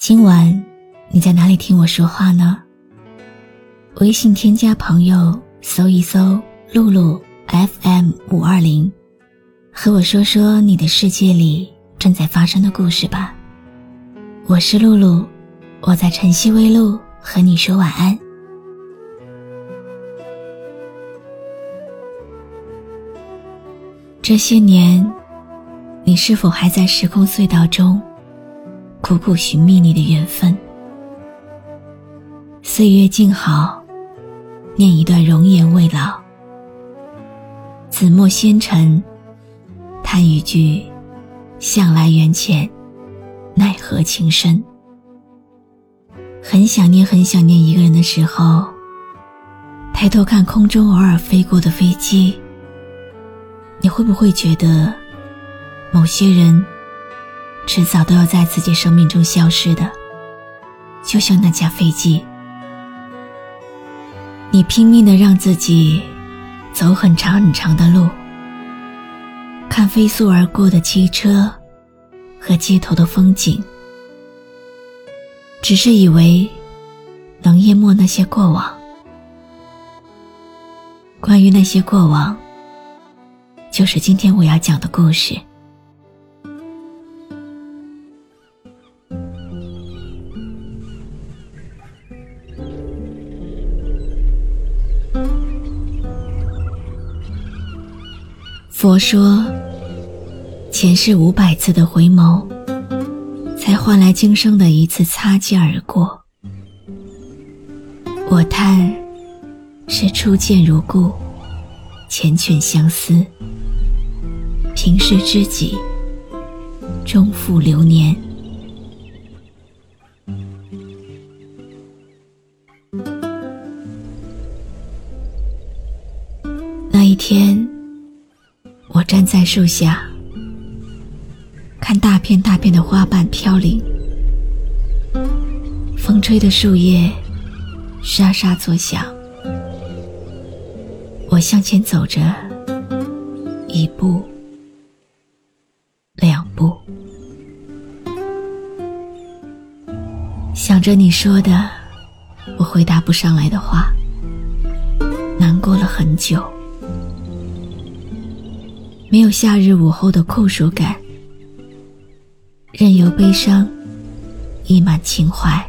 今晚你在哪里听我说话呢？微信添加朋友，搜一搜“露露 FM 五二零”，和我说说你的世界里正在发生的故事吧。我是露露，我在晨曦微露和你说晚安。这些年，你是否还在时空隧道中？苦苦寻觅你的缘分，岁月静好，念一段容颜未老。紫陌纤尘，叹一句向来缘浅，奈何情深。很想念，很想念一个人的时候，抬头看空中偶尔飞过的飞机，你会不会觉得某些人？迟早都要在自己生命中消失的，就像那架飞机。你拼命的让自己走很长很长的路，看飞速而过的汽车和街头的风景，只是以为能淹没那些过往。关于那些过往，就是今天我要讲的故事。佛说，前世五百次的回眸，才换来今生的一次擦肩而过。我叹，是初见如故，缱绻相思。平世知己，终负流年。那一天。我站在树下，看大片大片的花瓣飘零，风吹的树叶沙沙作响。我向前走着，一步，两步，想着你说的我回答不上来的话，难过了很久。没有夏日午后的酷暑感，任由悲伤溢满情怀，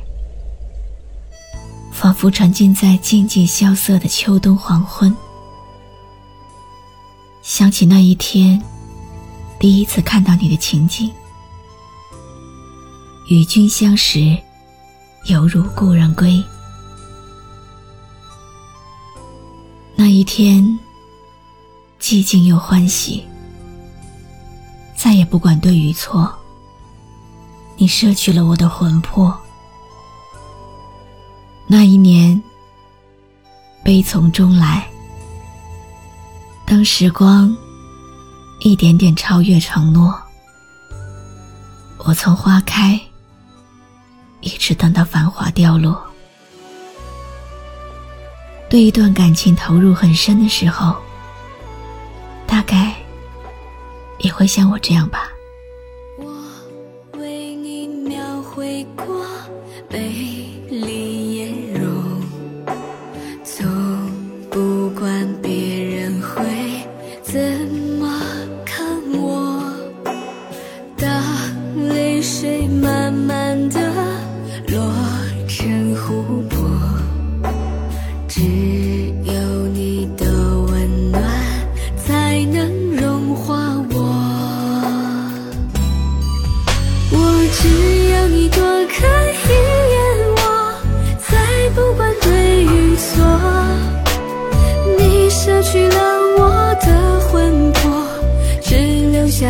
仿佛沉浸在静静萧瑟的秋冬黄昏。想起那一天，第一次看到你的情景，与君相识，犹如故人归。那一天，寂静又欢喜。再也不管对与错，你摄取了我的魂魄。那一年，悲从中来。当时光一点点超越承诺，我从花开一直等到繁华凋落。对一段感情投入很深的时候，大概。也会像我这样吧。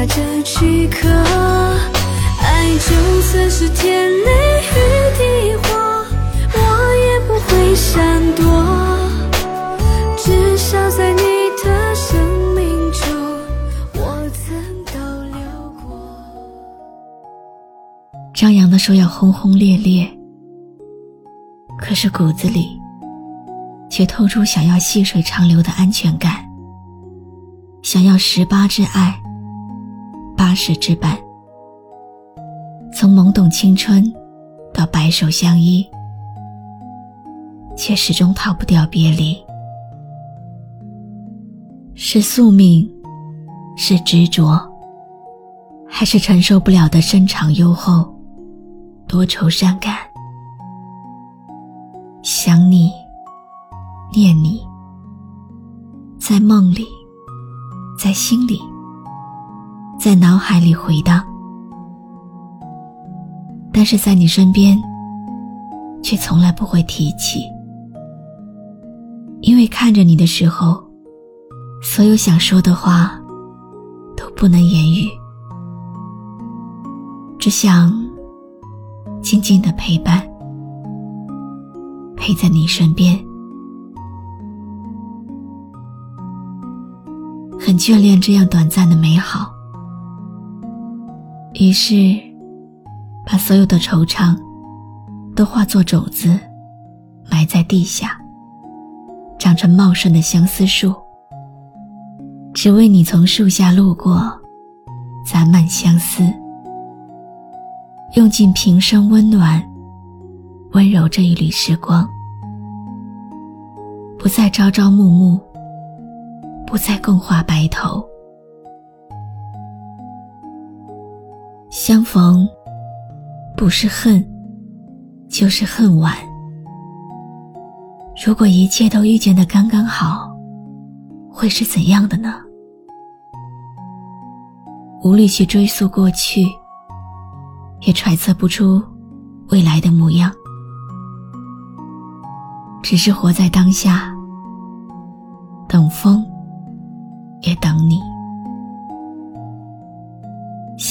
这躯壳。爱就算是天雷雨地火，我也不会闪躲。至少在你的生命中，我曾逗留过。张扬的说要轰轰烈烈，可是骨子里。却透出想要细水长流的安全感，想要十八之爱八十之伴，从懵懂青春到白首相依，却始终逃不掉别离。是宿命，是执着，还是承受不了的深长优厚？多愁善感，想你，念你，在梦里，在心里，在脑海里回荡，但是在你身边，却从来不会提起，因为看着你的时候，所有想说的话都不能言语，只想。静静的陪伴，陪在你身边，很眷恋这样短暂的美好。于是，把所有的惆怅都化作种子，埋在地下，长成茂盛的相思树，只为你从树下路过，攒满相思。用尽平生温暖、温柔这一缕时光，不再朝朝暮暮，不再共话白头。相逢不是恨，就是恨晚。如果一切都遇见的刚刚好，会是怎样的呢？无力去追溯过去。也揣测不出未来的模样，只是活在当下，等风，也等你。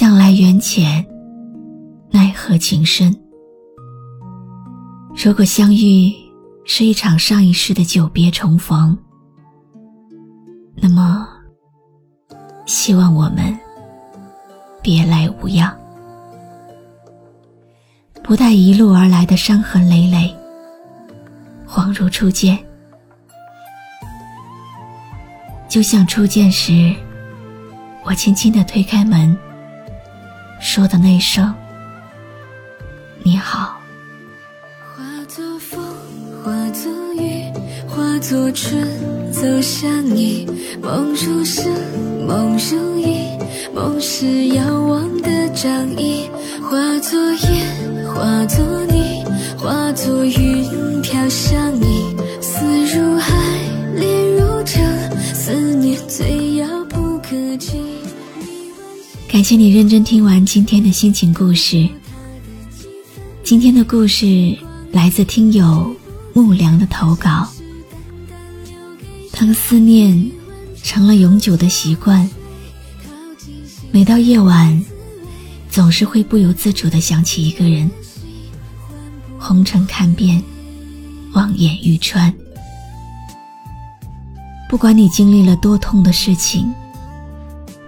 向来缘浅，奈何情深。如果相遇是一场上一世的久别重逢，那么，希望我们别来无恙。不带一路而来的伤痕累累，恍如初见。就像初见时，我轻轻的推开门，说的那声“你好”。化作风，化作雨，化作春，走向你。梦如诗，梦如影，梦是遥望的掌印。化作烟。化作你，化作云飘向你，感谢你认真听完今天的心情故事。今天的故事来自听友木良的投稿。当思念成了永久的习惯，每到夜晚，总是会不由自主的想起一个人。红尘看遍，望眼欲穿。不管你经历了多痛的事情，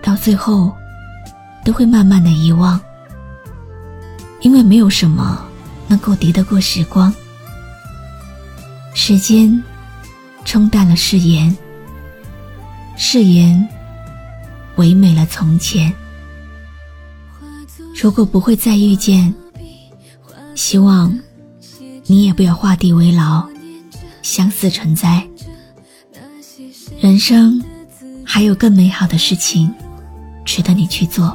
到最后都会慢慢的遗忘，因为没有什么能够敌得过时光。时间冲淡了誓言，誓言唯美了从前。如果不会再遇见，希望。你也不要画地为牢，相思成灾。人生还有更美好的事情，值得你去做。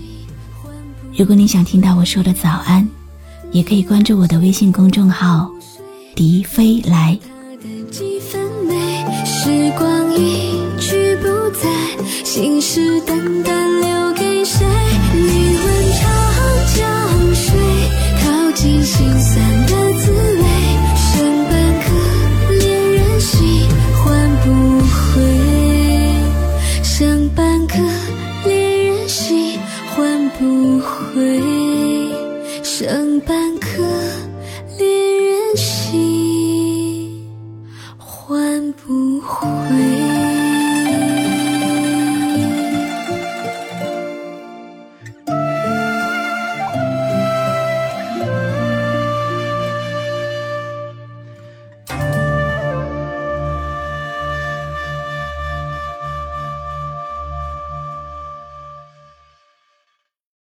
如果你想听到我说的早安，也可以关注我的微信公众号“笛飞来”。时光一去不再，信誓旦旦